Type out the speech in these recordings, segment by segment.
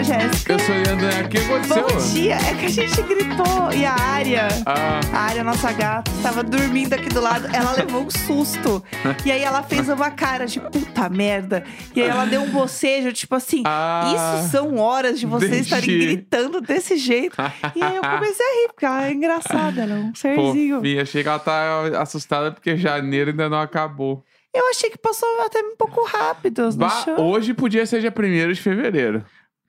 a Jéssica. Eu sou Leandro, o que aconteceu? Bom dia. É que a gente gritou e a área, Ah, a área, nossa gata, estava dormindo aqui do lado. Ela levou um susto. E aí ela fez uma cara de puta merda. E aí ela deu um bocejo, tipo assim. Ah, Isso são horas de vocês estarem gritando desse jeito. E aí eu comecei a rir, porque ela é engraçada, ela é um serzinho. fofinha. Achei que ela tá assustada porque janeiro ainda não acabou. Eu achei que passou até um pouco rápido, Bah, hoje podia ser dia 1 de fevereiro.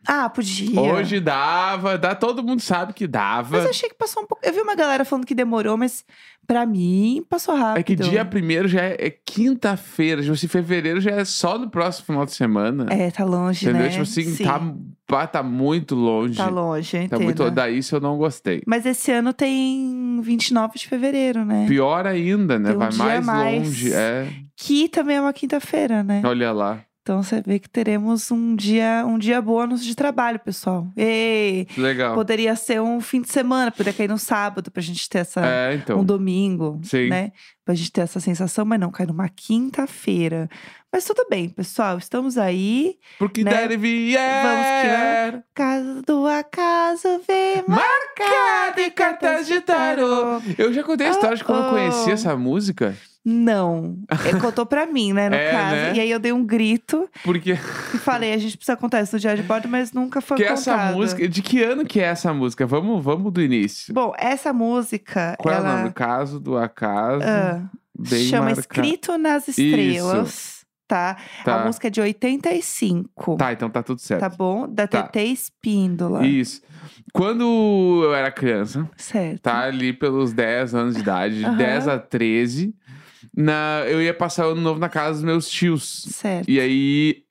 Ah, podia. Hoje dava, dá, todo mundo sabe que dava. Mas eu achei que passou um pouco. Eu vi uma galera falando que demorou, mas pra mim passou rápido. É que dia 1 já é, é quinta-feira. Tipo assim, fevereiro já é só no próximo final de semana. É, tá longe, Entendeu? né? Tipo assim, Sim, tá, bah, tá muito longe. tá longe, eu Tá muito. Daí isso eu não gostei. Mas esse ano tem 29 de fevereiro, né? Pior ainda, né? Tem um Vai mais, mais. longe. É. Que também é uma quinta-feira, né? Olha lá. Então você vê que teremos um dia, um dia bônus de trabalho, pessoal. Ei! Legal. Poderia ser um fim de semana, poderia cair no sábado pra gente ter essa. É, então. um domingo, Sim. né? Pra gente ter essa sensação, mas não, cai numa quinta-feira. Mas tudo bem, pessoal, estamos aí. Porque né? deve vier. Vamos que Casa do acaso vem Marcada em cartas de tarô. Eu já contei a história de como eu Oh, conheci oh. essa música. Não, ele contou pra mim, né, no É, caso. né? E aí eu dei um grito Porque e falei, a gente precisa contar isso no diário de bordo, mas nunca foi que contado. essa música. De que ano que é essa música? Vamos, vamos do início. Bom, essa música, Qual é o ela nome? Caso do acaso. bem chama marcado. Escrito nas Estrelas, tá? Tá. A música é de 85. Tá, então tá tudo certo. Tá bom? Da Tá. TT Espíndola. Isso. Quando eu era criança, Certo. tá ali pelos 10 anos de idade, de Aham. 10 a 13, na, eu ia passar o ano novo na casa dos meus tios. Certo. E aí,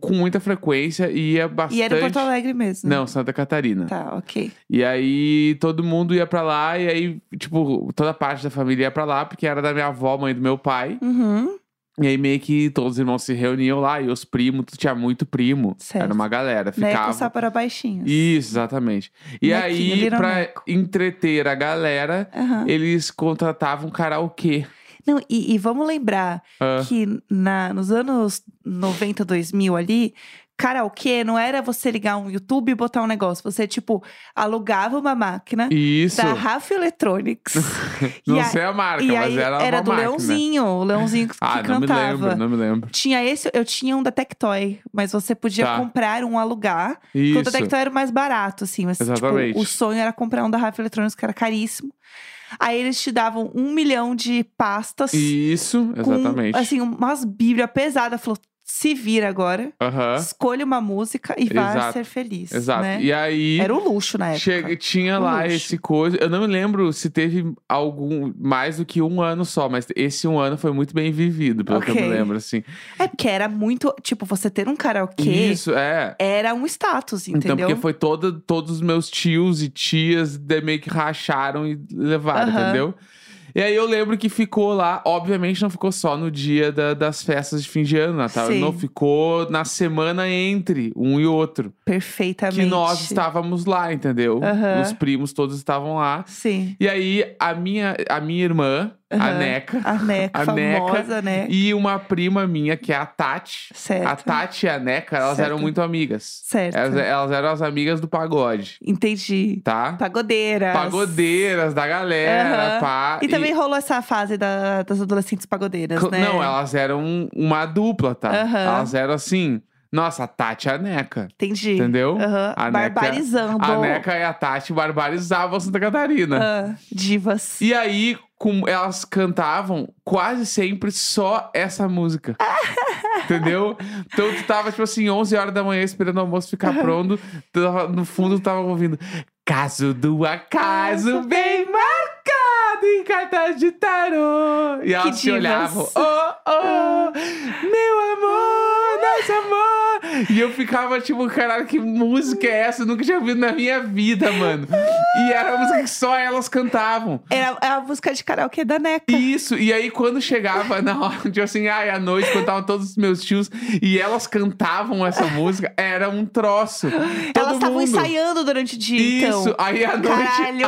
com muita frequência, ia bastante. E era em Porto Alegre mesmo? Não, Santa Catarina. Tá, ok. E aí todo mundo ia pra lá, e aí, tipo, toda parte da família ia pra lá, porque era da minha avó, mãe do meu pai. Uhum. E aí meio que todos os irmãos se reuniam lá, e os primos, tinha muito primo. Certo. Era uma galera, Neco ficava. só para baixinhos. Isso, exatamente. E Nequinho, aí, pra Neco. entreter a galera, Aham. eles contratavam karaokê. Não, e, e vamos lembrar Ah, que na, nos anos 90, 2000 ali, karaokê não era você ligar um YouTube e botar um negócio. Você, tipo, alugava uma máquina Isso. da Rafa Electronics. Não a- sei a marca, mas era, era do máquina. Leãozinho, o Leãozinho que, Ah, que não me cantava. lembro, não me lembro. Tinha esse, eu tinha um da Tectoy, mas você podia Tá. comprar um alugar. Porque Isso. o da Tectoy era mais barato, assim. Mas, tipo, Exatamente. o sonho era comprar um da Rafa Electronics, que era caríssimo. Aí eles te davam um milhão de pastas. Isso, com, exatamente. assim, umas bíblias pesadas. Falou, se vira agora. Aham, Escolha uma música e vá Exato. ser feliz. exato. Né? E aí. Era um luxo na época. Chega, tinha lá luxo. esse coisa. Eu não me lembro se teve algum mais do que um ano só, mas esse um ano foi muito bem vivido, pelo que eu me lembro, assim. É porque era muito. Tipo, você ter um karaokê Isso, é. era um status, entendeu? Então, porque foi todo, todos os meus tios e tias de meio que racharam e levaram, Aham. entendeu? E aí eu lembro que ficou lá, obviamente não ficou só no dia da- das festas de fim de ano, Natal. Sim. Não ficou na semana entre um e outro. Perfeitamente. Que nós estávamos lá, entendeu? Aham. Os primos todos estavam lá. Sim. E aí, a minha, a minha irmã, a Aham. Neca, A Neca, A Neca famosa, né? e uma prima minha, que é a Tati. Certo. A Tati e a Neca, elas Certo. eram muito amigas. Certo. Elas, elas eram as amigas do pagode, Entendi. tá? Pagodeiras. Pagodeiras da galera, Aham. pá. E também rolou essa fase da- das adolescentes pagodeiras, né? Não, elas eram uma dupla, tá? Aham. Elas eram assim. Nossa, a Tati e a Neca. Entendi. Entendeu? Aham. A Neca- Barbarizando. A Neca e a Tati barbarizavam Santa Catarina. Ah, divas. E aí, com, elas cantavam quase sempre só essa música. Entendeu? Então tu tava, tipo assim, 11 horas da manhã esperando o almoço ficar pronto. tu tava- no fundo tu tava ouvindo. Caso do acaso bem marcado em cartas de tarô. E elas se olhavam. Oh, oh, meu amor, nosso amor. E eu ficava tipo, caralho, que música é essa? Eu nunca tinha ouvido na minha vida, mano. E era a música que só elas cantavam. Era a música de karaokê da Neca. Isso, e aí quando chegava na hora, tipo assim, ai, à noite, quando estavam todos os meus tios e elas cantavam essa música, era um troço. Todo Elas estavam ensaiando durante o dia, Isso, então. aí à noite. Caralho!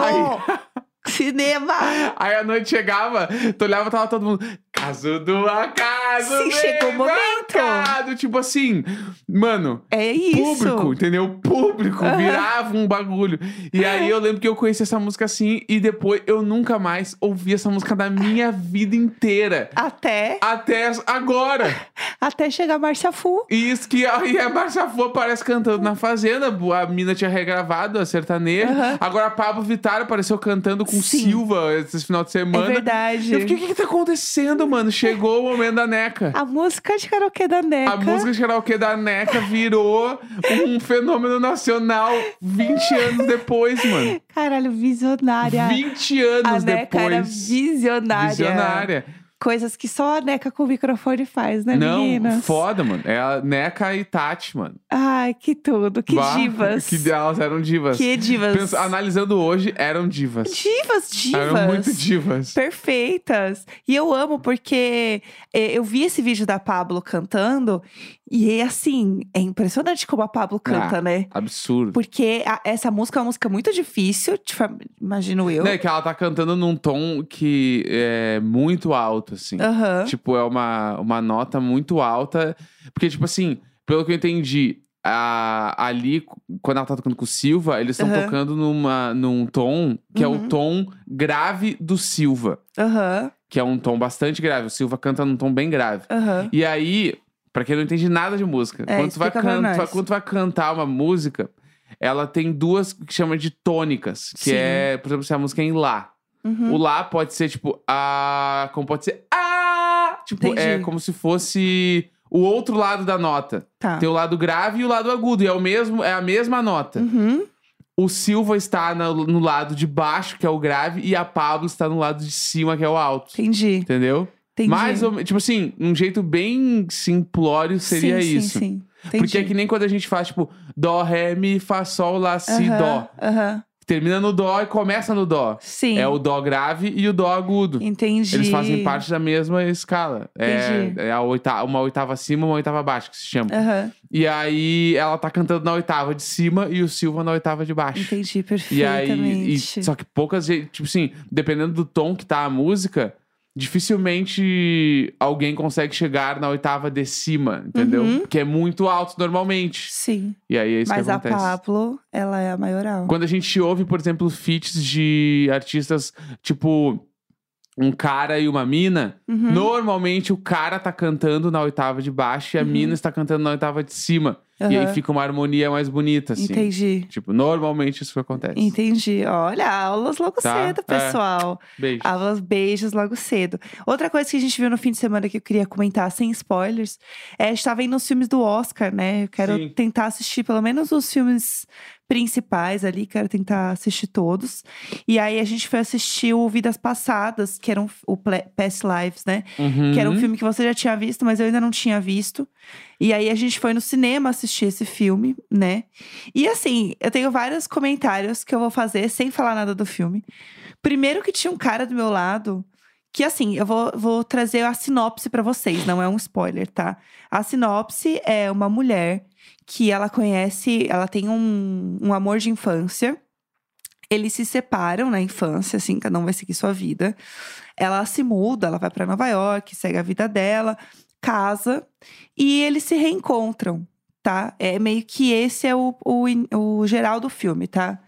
Aí, Cinema! aí à noite chegava, tu olhava, tava todo mundo. Caso do acaso. Sim, chegou o momento. ligado? Tipo assim, mano, É isso. público, entendeu? Público, Aham. virava um bagulho. E aí eu lembro que eu conheci essa música assim e depois eu nunca mais ouvi essa música da minha vida inteira. Até, Até agora. Até chegar a Márcia Fu. Isso que aí a Marcia Fu aparece cantando na fazenda. A mina tinha regravado a sertaneja. Aham. Agora a Pablo Vittar apareceu cantando com Sim. Silva esse final de É semana. verdade. Eu fiquei, o que, que tá acontecendo, mano? Chegou o momento da NECA. A música de karaokê da Neca. A música de karaokê da NECA virou um fenômeno nacional 20 anos depois, mano. Caralho, visionária. 20 anos a Neca era visionária. Visionária. Coisas que só a Neca com o microfone faz, né, Não, meninas? foda, mano. É a NECA e Tati, mano. Ai, que tudo. Que Bah, divas. Que elas eram divas. Que divas. Pensa- analisando hoje, eram divas. Divas, divas. Eram muito divas. Perfeitas. E eu amo porque eh, eu vi esse vídeo da Pablo cantando e assim, é impressionante como a Pablo canta, Ah, né? Absurdo. Porque a- essa música é uma música muito difícil, tipo, imagino eu. Não, é que ela tá cantando num tom que é muito alto, assim. Aham. Tipo, é uma, uma nota muito alta. Porque, tipo assim, pelo que eu entendi, a- ali, quando ela tá tocando com o Silva, eles estão Aham. tocando numa, num tom que é o Uhum. tom grave do Silva. Aham. Que é um tom bastante grave. O Silva canta num tom bem grave. E aí, pra quem não entende nada de música, É, quando, tu vai can- quando tu vai cantar uma música, ela tem duas que chama de tônicas. Que Sim. é, por exemplo, se a música é em Lá. Uhum. O Lá pode ser tipo A, como pode ser A. Tipo, é Entendi. como se fosse o outro lado da nota. Tá. Tem o lado grave e o lado agudo. E é, o mesmo, é a mesma nota. Uhum. O Silva está na- no lado de baixo, que é o grave, e a Pablo está no lado de cima, que é o alto. Entendi. Entendeu? Entendi. Mais ou tipo assim, um jeito bem simplório seria sim, isso. Sim, sim. Entendi. Porque é que nem quando a gente faz, tipo, Dó, Ré, Mi, Fá, Sol, Lá, Si, Aham, Dó. Aham. Termina no Dó e começa no Dó. Sim. É o Dó grave e o Dó agudo. Entendi. Eles fazem parte da mesma escala. É, Entendi. é a oitava, uma oitava acima uma oitava abaixo, que se chama. Aham. E aí ela tá cantando na oitava de cima e o Silva na oitava de baixo. Entendi E aí, perfeitamente. e- só que poucas vezes, tipo assim, dependendo do tom que tá a música, dificilmente alguém consegue chegar na oitava de cima, entendeu? Uhum. Porque é muito alto normalmente. Sim. E aí é isso Mas que a acontece. Pablo, ela é a maioral. Quando a gente ouve, por exemplo, feats de artistas tipo um cara e uma mina, Uhum. normalmente o cara tá cantando na oitava de baixo e a Uhum. mina está cantando na oitava de cima. E aí fica uma harmonia mais bonita, assim. Entendi. Tipo, normalmente isso acontece. Entendi. Olha, aulas logo Tá, cedo, é. pessoal. Beijo. Aulas, beijos logo cedo. Outra coisa que a gente viu no fim de semana que eu queria comentar, sem spoilers, é a gente tá vendo os filmes do Oscar, né? Eu quero Sim. tentar assistir pelo menos os filmes principais ali, quero tentar assistir todos. E aí a gente foi assistir o Vidas Passadas, que era um, o Past Lives, né? Uhum. Que era um filme que você já tinha visto, mas eu ainda não tinha visto. E aí a gente foi no cinema assistir esse filme, né? E assim, eu tenho vários comentários que eu vou fazer sem falar nada do filme. Primeiro que tinha um cara do meu lado que assim, eu vou, vou trazer a sinopse pra vocês, não é um spoiler, tá? A sinopse é uma mulher que ela conhece, ela tem um, um amor de infância. Eles se separam na infância, assim, cada um vai seguir sua vida. Ela se muda, ela vai pra Nova York, segue a vida dela, casa e eles se reencontram, tá? É meio que esse é o, o, o geral do filme, tá?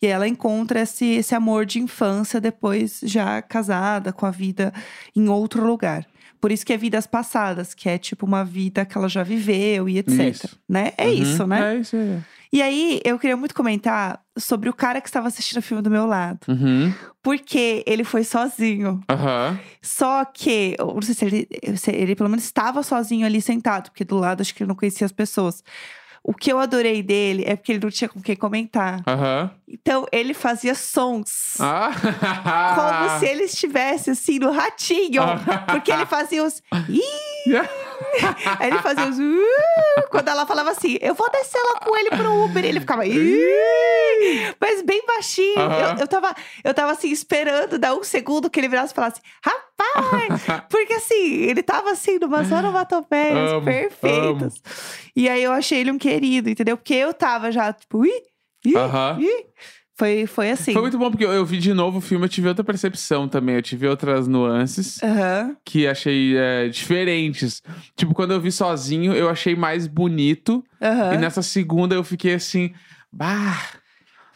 E ela encontra esse, esse amor de infância depois já casada, com a vida em outro lugar. Por isso que é vidas passadas, que é tipo uma vida que ela já viveu e etc. Isso. Né? É Uhum. isso, né? É isso aí. E aí, eu queria muito comentar sobre o cara que estava assistindo o filme do meu lado. Uhum. Porque ele foi sozinho. Aham. Só que, não sei se ele, se ele pelo menos estava sozinho ali sentado, porque do lado acho que ele não conhecia as pessoas. O que eu adorei dele é porque ele não tinha com quem comentar. Aham. Então, ele fazia sons. Ah. Como se ele estivesse assim no ratinho. Porque ele fazia os. Ih! Aí ele fazia os. "Uh", Quando ela falava assim, eu vou descer lá com ele pro Uber. Ele ficava. Mas bem baixinho. Eu, eu, tava, eu tava assim, esperando dar um segundo que ele virasse e falasse, rapaz! Porque assim, ele tava assim, numas onomatopeias Amo, perfeitas. E aí eu achei ele um querido, entendeu? Porque eu tava já, tipo, ih, ih, ih. Foi, foi assim. Foi muito bom, porque eu, eu vi de novo o filme, eu tive outra percepção também. Eu tive outras nuances Aham. que achei é, diferentes. Tipo, quando eu vi sozinho, eu achei mais bonito. Aham. E nessa segunda eu fiquei assim, bah,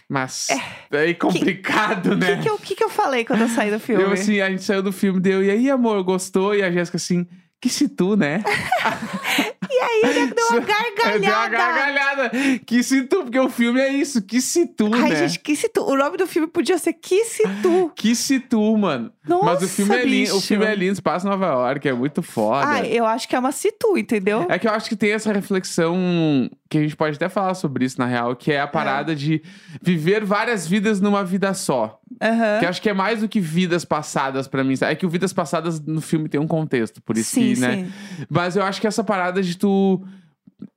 mas é complicado, O né? que, que, eu, que que eu falei quando eu saí do filme? Eu assim, a gente saiu do filme, deu, e aí, amor, gostou? E a Jéssica assim, que se tu, né? E aí ele deu uma gargalhada. Deu uma gargalhada. Que se tu, porque o filme é isso, que se tu, Ai, né? gente, que se tu. O nome do filme podia ser Que se tu. Que se tu, mano. Mas o filme Nossa, é lindo, o filme é lindo, passa em Nova York, é muito foda. Ai, eu acho que é uma se tu, entendeu? É que eu acho que tem essa reflexão que a gente pode até falar sobre isso, na real, que é a parada de viver várias vidas numa vida só. Aham. Que acho que é mais do que vidas passadas pra mim. É que o Vidas Passadas no filme tem um contexto, por isso sim, que, né? sim. Mas eu acho que essa parada de tu.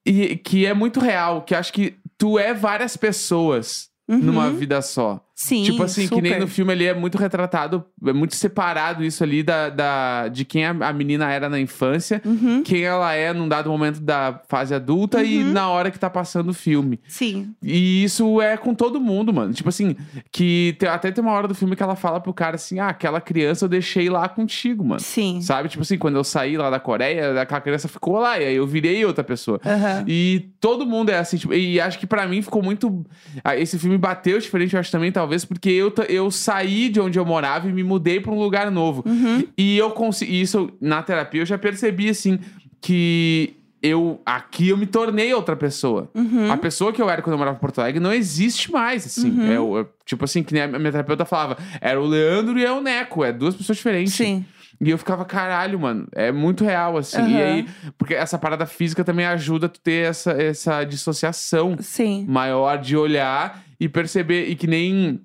e- que é muito real, que acho que tu é várias pessoas Uhum. numa vida só. Sim, tipo assim, que nem super. no filme ali é muito retratado, é muito separado isso ali da, da, de quem a, a menina era na infância, Uhum. quem ela é num dado momento da fase adulta e Uhum. na hora que tá passando o filme. Sim. E isso é com todo mundo, mano. Tipo assim, que tem- até tem uma hora do filme que ela fala pro cara assim: ah, aquela criança eu deixei lá contigo, mano. Sim. Sabe? Tipo assim, quando eu saí lá da Coreia, aquela criança ficou lá, e aí eu virei outra pessoa. Aham. E todo mundo é assim, tipo, e acho que pra mim ficou muito. ah, Esse filme bateu diferente, eu acho também, talvez, porque eu, eu saí de onde eu morava e me mudei pra um lugar novo. Uhum. E eu consegui. Isso na terapia eu já percebi, assim, que eu. Aqui eu me tornei outra pessoa. Uhum. A pessoa que eu era quando eu morava em Porto Alegre não existe mais, assim. Uhum. É o- é, tipo assim, que nem a minha terapeuta falava, era o Leandro e é o Neco, é duas pessoas diferentes. Sim. E eu ficava, caralho, mano, é muito real, assim. E Aham. aí, porque essa parada física também ajuda a tu ter essa, essa dissociação Sim. maior de olhar e perceber, e que nem.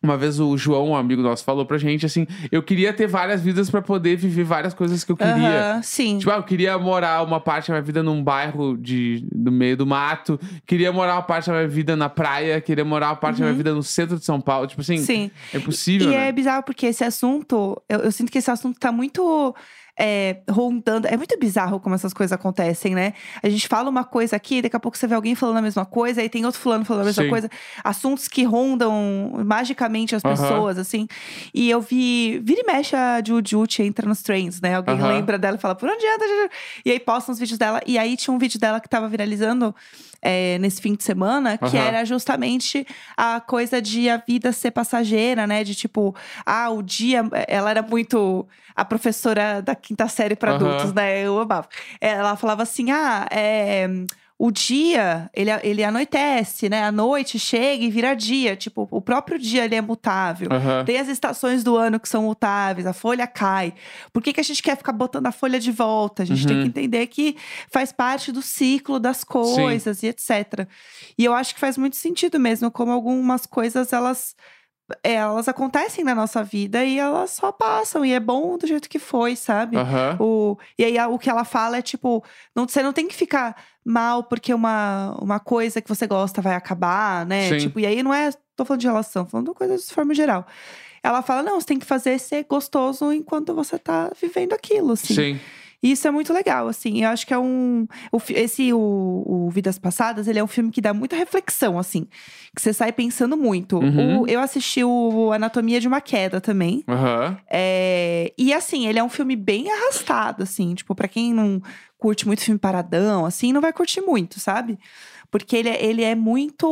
Uma vez o João, um amigo nosso, falou pra gente assim: eu queria ter várias vidas pra poder viver várias coisas que eu queria. Aham, Sim. Tipo, ah, eu queria morar uma parte da minha vida num bairro de, no meio do mato. Queria morar uma parte da minha vida na praia. Queria morar uma parte da minha vida no centro de São Paulo. Tipo assim, Uhum. Sim. é possível, E né? é bizarro porque esse assunto, eu, eu sinto que esse assunto tá muito é, rondando. É muito bizarro como essas coisas acontecem, né? A gente fala uma coisa aqui, daqui a pouco você vê alguém falando a mesma coisa, aí tem outro fulano falando a mesma Sim. coisa. Assuntos que rondam magicamente as pessoas, assim. E eu vi. Vira e mexe a Jujuti entra nos trends, né? Alguém Aham. lembra dela e fala, por onde anda? Juju?" E aí posta uns vídeos dela. E aí tinha um vídeo dela que tava viralizando. É, nesse fim de semana, que Aham. era justamente a coisa de a vida ser passageira, né? De tipo, ah, o dia. Ela era muito a professora da quinta série para Aham. adultos, né? Eu amava. Ela falava assim: ah, é. O dia, ele, ele anoitece, né? A noite chega e vira dia. Tipo, o próprio dia ele é mutável. Aham. Tem as estações do ano que são mutáveis, a folha cai. Por que, que a gente quer ficar botando a folha de volta? A gente tem Uhum. que entender que faz parte do ciclo das coisas e etc. E eu acho que faz muito sentido mesmo, como algumas coisas elas. é, elas acontecem na nossa vida e elas só passam, e é bom do jeito que foi, sabe? Aham. O, e aí o que ela fala é tipo: não, você não tem que ficar mal porque uma, uma coisa que você gosta vai acabar, né? Sim. Tipo, e aí não é. Tô falando de relação, falando de coisas de forma geral. Ela fala: não, você tem que fazer ser gostoso enquanto você tá vivendo aquilo, assim. Sim. E isso é muito legal, assim. Eu acho que é um. o esse, o, o Vidas Passadas, ele é um filme que dá muita reflexão, assim. Que você sai pensando muito. Uhum. O- eu assisti o Anatomia de uma Queda também. Aham. É, e assim, ele é um filme bem arrastado, assim. Tipo, pra quem não curte muito filme paradão, assim, não vai curtir muito, sabe? Porque ele, é- ele é muito.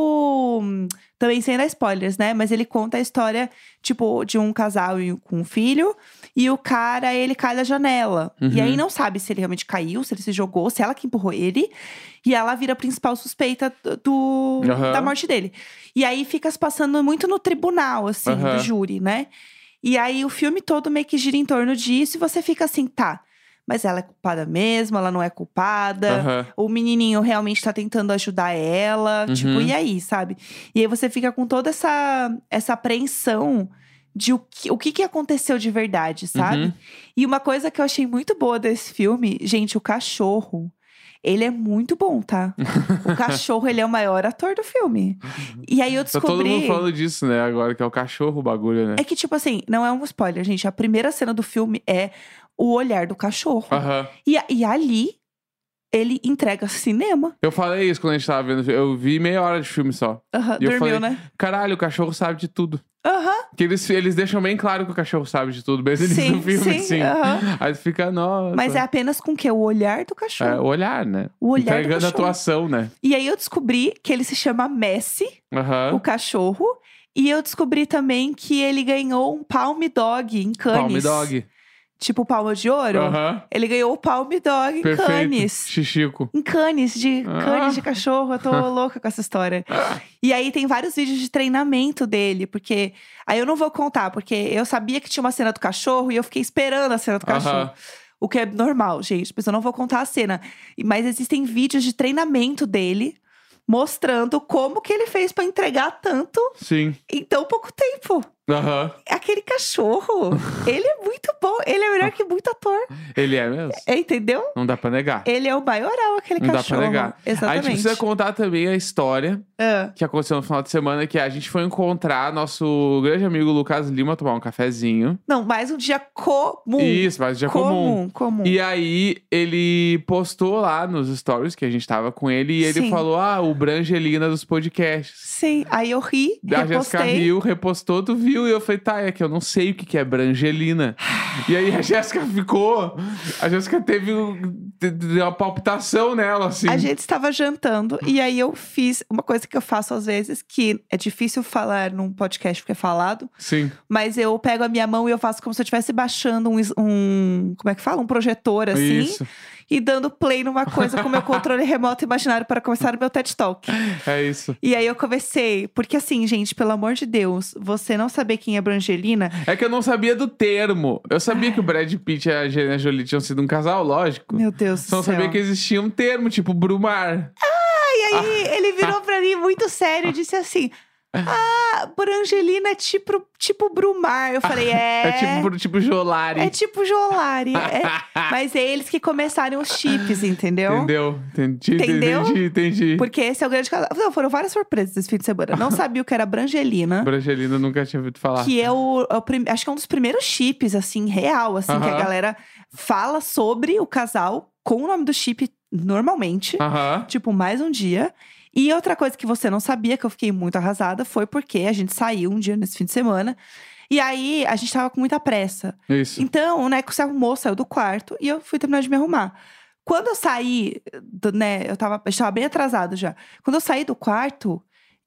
hum, Também sem dar spoilers, né? Mas ele conta a história, tipo, de um casal e- com um filho. E o cara, ele cai da janela. E Uhum. aí não sabe se ele realmente caiu, se ele se jogou, se ela que empurrou ele. E ela vira a principal suspeita do, Aham. da morte dele. E aí fica se passando muito no tribunal, assim, Aham. do júri, né? E aí o filme todo meio que gira em torno disso e você fica assim, tá. Mas ela é culpada mesmo, ela não é culpada. Aham. O menininho realmente tá tentando ajudar ela. Uhum. Tipo, e aí, sabe? E aí você fica com toda essa, essa apreensão de o que, o que, que aconteceu de verdade, sabe? Uhum. E uma coisa que eu achei muito boa desse filme, gente, o cachorro. Ele é muito bom, tá? o cachorro, ele é o maior ator do filme. E aí eu Tá todo descobri. mundo falando disso, né? Agora que é o cachorro o bagulho, né? É que, tipo assim, não é um spoiler, gente. A primeira cena do filme é o olhar do cachorro. Aham. E, a- e ali, ele entrega cinema. Eu falei isso quando a gente tava vendo. Eu vi meia hora de filme só. Aham, E eu dormiu, falei, né? Caralho, o cachorro sabe de tudo. Aham, Que eles, eles deixam bem claro que o cachorro sabe de tudo, mesmo Sim, no filme, sim, sim. aham. Aí tu fica, nossa. mas é apenas com o quê? O olhar do cachorro. É, o olhar, né? O olhar do Entregando a cachorro. atuação, né? E aí eu descobri que ele se chama Messi, Aham. o cachorro. E eu descobri também que ele ganhou um Palm Dog em Cannes. Palm Dog. Tipo Palma de Ouro. Aham. Ele ganhou o Palm Dog em Perfeito. Cannes. Xixico. Em Cannes, de Ah. Cannes de cachorro. Eu tô louca com essa história. E aí tem vários vídeos de treinamento dele, porque. Aí eu não vou contar, porque eu sabia que tinha uma cena do cachorro e eu fiquei esperando a cena do cachorro. O que é normal, gente, mas eu não vou contar a cena. E- Mas existem vídeos de treinamento dele mostrando como que ele fez pra entregar tanto Sim. em tão pouco tempo. Aham. Aquele cachorro, ele é muito bom, ele é melhor que muito ator. Ele é mesmo? É, entendeu? Não dá pra negar. Ele é o maioral, aquele Não dá cachorro. pra negar. A Exatamente. gente precisa contar também a história Ah, que aconteceu no final de semana, que a gente foi encontrar nosso grande amigo Lucas Lima tomar um cafezinho. Não, mais um dia comum. Isso, mas dia comum. comum. comum. E aí, ele postou lá nos stories que a gente tava com ele e ele Sim. falou: Ah, o Brangelina dos podcasts. Sim, aí eu ri, A Jéssica repostei. riu, repostou, tu viu? E eu falei, tá, é que eu não sei o que que é Brangelina. e aí a Jéssica ficou. A Jéssica teve um- uma palpitação nela, assim. A gente estava jantando e aí eu fiz uma coisa que eu faço às vezes, que é difícil falar num podcast porque é falado, Sim. mas eu pego a minha mão e eu faço como se eu estivesse baixando um, um- como é que fala? Um projetor assim Isso. E dando play numa coisa com meu controle remoto imaginário para começar o meu TED Talk. É isso. E aí eu comecei, porque assim, gente, pelo amor de Deus, você não saber quem é Brangelina, É que eu não sabia do termo. Eu sabia que o Brad Pitt e a Angelina Jolie tinham sido um casal, lógico. meu Deus Só do céu. sabia que existia um termo, tipo Brumar. E aí ele virou pra mim muito sério e disse assim: Ah, Brangelina é tipo, tipo Brumar. Eu falei, é. É, tipo, tipo Jolari. É tipo Jolari. é- Mas é eles que começaram os chips, entendeu? Entendeu? Entendi, Entendeu? entendi, entendi. Porque esse é o grande casal. Não, foram várias surpresas esse fim de semana. Não sabia o que era Brangelina. Brangelina nunca tinha ouvido falar. Que é o, é o prim- acho que é um dos primeiros chips, assim, real, assim, que a galera fala sobre o casal com o nome do chip normalmente. Aham. Tipo, mais um dia. E outra coisa que você não sabia, que eu fiquei muito arrasada, foi porque a gente saiu um dia nesse fim de semana. E aí, a gente tava com muita pressa. Isso. Então, o Neco se arrumou, saiu do quarto e eu fui terminar de me arrumar. Quando eu saí, do- né, eu tava, eu estava bem atrasado já. Quando eu saí do quarto,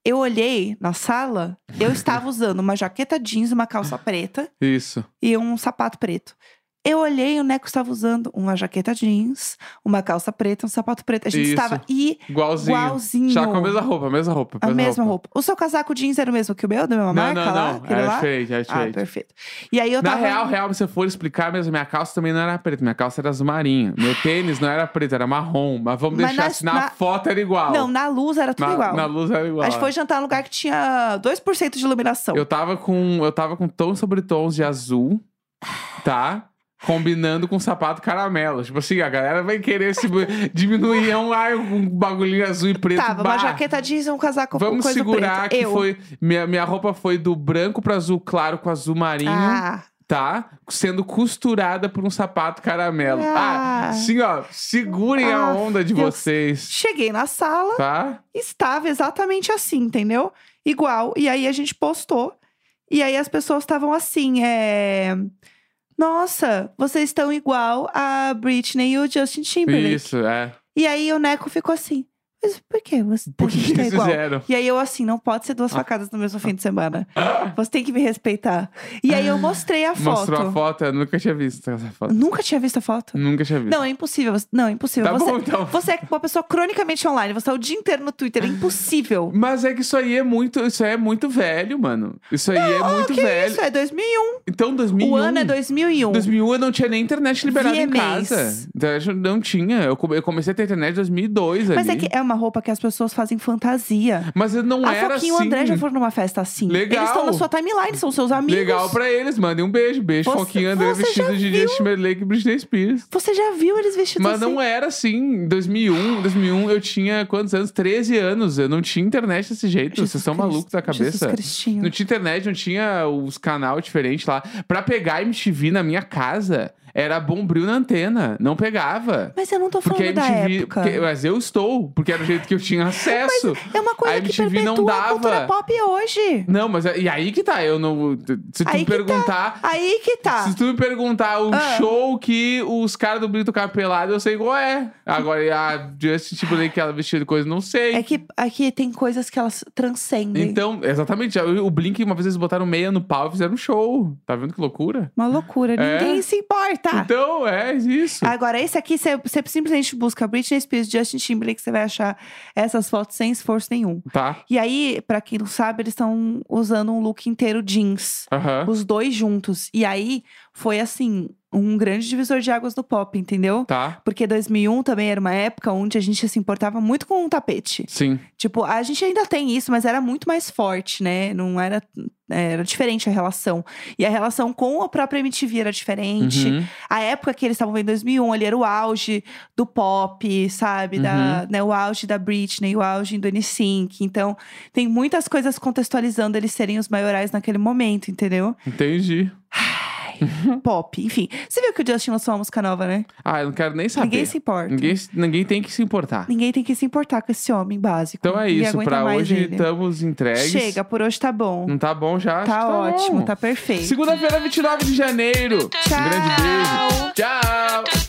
eu olhei na sala, eu estava usando uma jaqueta jeans, uma calça preta Isso. e um sapato preto. Eu olhei e o Neco estava usando uma jaqueta jeans, uma calça preta, um sapato preto. A gente Isso. estava Igualzinho. igualzinho. Já com a mesma roupa, a mesma roupa. A mesma roupa. O seu casaco jeans era o mesmo que o meu, da mesma Não, marca não, não. Aquele Era lá? diferente, era Ah, diferente. perfeito. E aí eu Na tava... real, real, se você for explicar mesmo, minha calça também não era preta. Minha calça era azul marinho. Meu tênis não era preto, era marrom. Mas vamos Mas deixar na- assim, na, na- foto era igual. Não, na luz era tudo na, igual. na luz era igual. A gente foi jantar num lugar que tinha 2% de iluminação. Eu tava com. Eu tava com tons sobre tons de azul, tá? Combinando com sapato caramelo. Tipo assim, a galera vai querer se diminuir um ar, um bagulhinho azul e preto. Tava bah. uma jaqueta jeans e um casaco com Vamos coisa segurar preta. que eu. foi. Minha, minha roupa foi do branco pro azul claro com azul marinho. Ah, tá? Sendo costurada por um sapato caramelo. Ah, Ah. sim, ó. Segurem a Ah, onda de vocês, cheguei na sala, tá? estava exatamente assim, entendeu? Igual. E aí a gente postou. E aí as pessoas estavam assim, é... Nossa, vocês estão igual a Britney e o Justin Timberlake. Isso, é. E aí o Neco ficou assim, mas por que você Por a que gente tá eles igual? fizeram? E aí eu assim, não pode ser duas facadas no mesmo fim de semana. Você tem que me respeitar. E aí eu mostrei a foto. Mostrou a foto, eu nunca tinha visto essa foto. Nunca tinha visto a foto. Nunca tinha visto. Não, é impossível. Não, é impossível. Tá você, bom, então. você é uma pessoa cronicamente online. Você tá o dia inteiro no Twitter. É impossível. Mas é que isso aí é muito, isso aí é muito velho, mano. Isso aí é muito que velho. isso? É 2001. Então, 2001. O ano é 2001. 2001 eu não tinha nem internet liberada em VMAs. casa. Então, Não tinha. Eu come- eu comecei a ter internet em 2002 Mas ali. é que é uma roupa que as pessoas fazem fantasia. Mas eu não a era Foquinha e assim. o André já foram numa festa assim. Legal. Eles estão na sua timeline, são seus amigos. Legal pra eles, mandem um beijo. Beijo, Você- Foquinha André vestido de? Justin Timberlake e Britney Spears. Você já viu eles vestidos Mas assim? não era assim. Em 2001, 2001 eu tinha quantos anos? 13 anos. Eu não tinha internet desse jeito. Jesus Vocês são Cristo. malucos da cabeça. Jesus. Não tinha internet, não tinha os canal diferentes lá. Pra pegar MTV na minha casa, era bombril na antena. Não pegava. Mas eu não tô Porque falando da MTV. época. porque- mas eu estou, porque era o jeito que eu tinha acesso. É uma coisa a que MTV não perpetua a cultura dava. pop hoje. Não, mas é- e aí que tá, eu não. Se tu Aí me que tá. perguntar. Aí que tá. Se tu me perguntar o Ah. show que os caras do Brito Capelado, eu sei qual é. Agora, a Justin Timberlake, que ela vestia de coisa, não sei. É que aqui tem coisas que elas transcendem. Então, exatamente. O Blink, uma vez eles botaram meia no pau e fizeram um show. Tá vendo que loucura? Uma loucura. É. Ninguém se importa. Então, é isso. Agora, esse aqui, você simplesmente busca Britney Spears, Justin Timberlake, você vai achar essas fotos sem esforço nenhum. Tá. E aí, pra quem não sabe, eles estão usando um look inteiro jeans. Aham. Os dois juntos. E aí, foi assim, um grande divisor de águas do pop, entendeu? Tá. Porque 2001 também era uma época onde a gente se importava muito com o tapete. Sim. Tipo, a gente ainda tem isso, mas era muito mais forte, né? Não era. Era diferente a relação. E a relação com a própria MTV era diferente. Uhum. A época que eles estavam vendo em 2001, ali era o auge do pop, sabe? Da, né, o auge da Britney, o auge do NSYNC. Então, tem muitas coisas contextualizando eles serem os maiorais naquele momento, entendeu? Entendi. pop, enfim. Você viu que o Justin lançou uma música nova, né? Ah, eu não quero nem saber. Ninguém se importa. Ninguém, ninguém tem que se importar. Ninguém tem que se importar com esse homem básico. Então é isso. Pra hoje ele. estamos entregues. Chega, por hoje tá bom. Não tá bom já? Tá que ótimo, bom. tá perfeito. Segunda-feira, 29 de janeiro. Tchau. Um grande beijo. Tchau.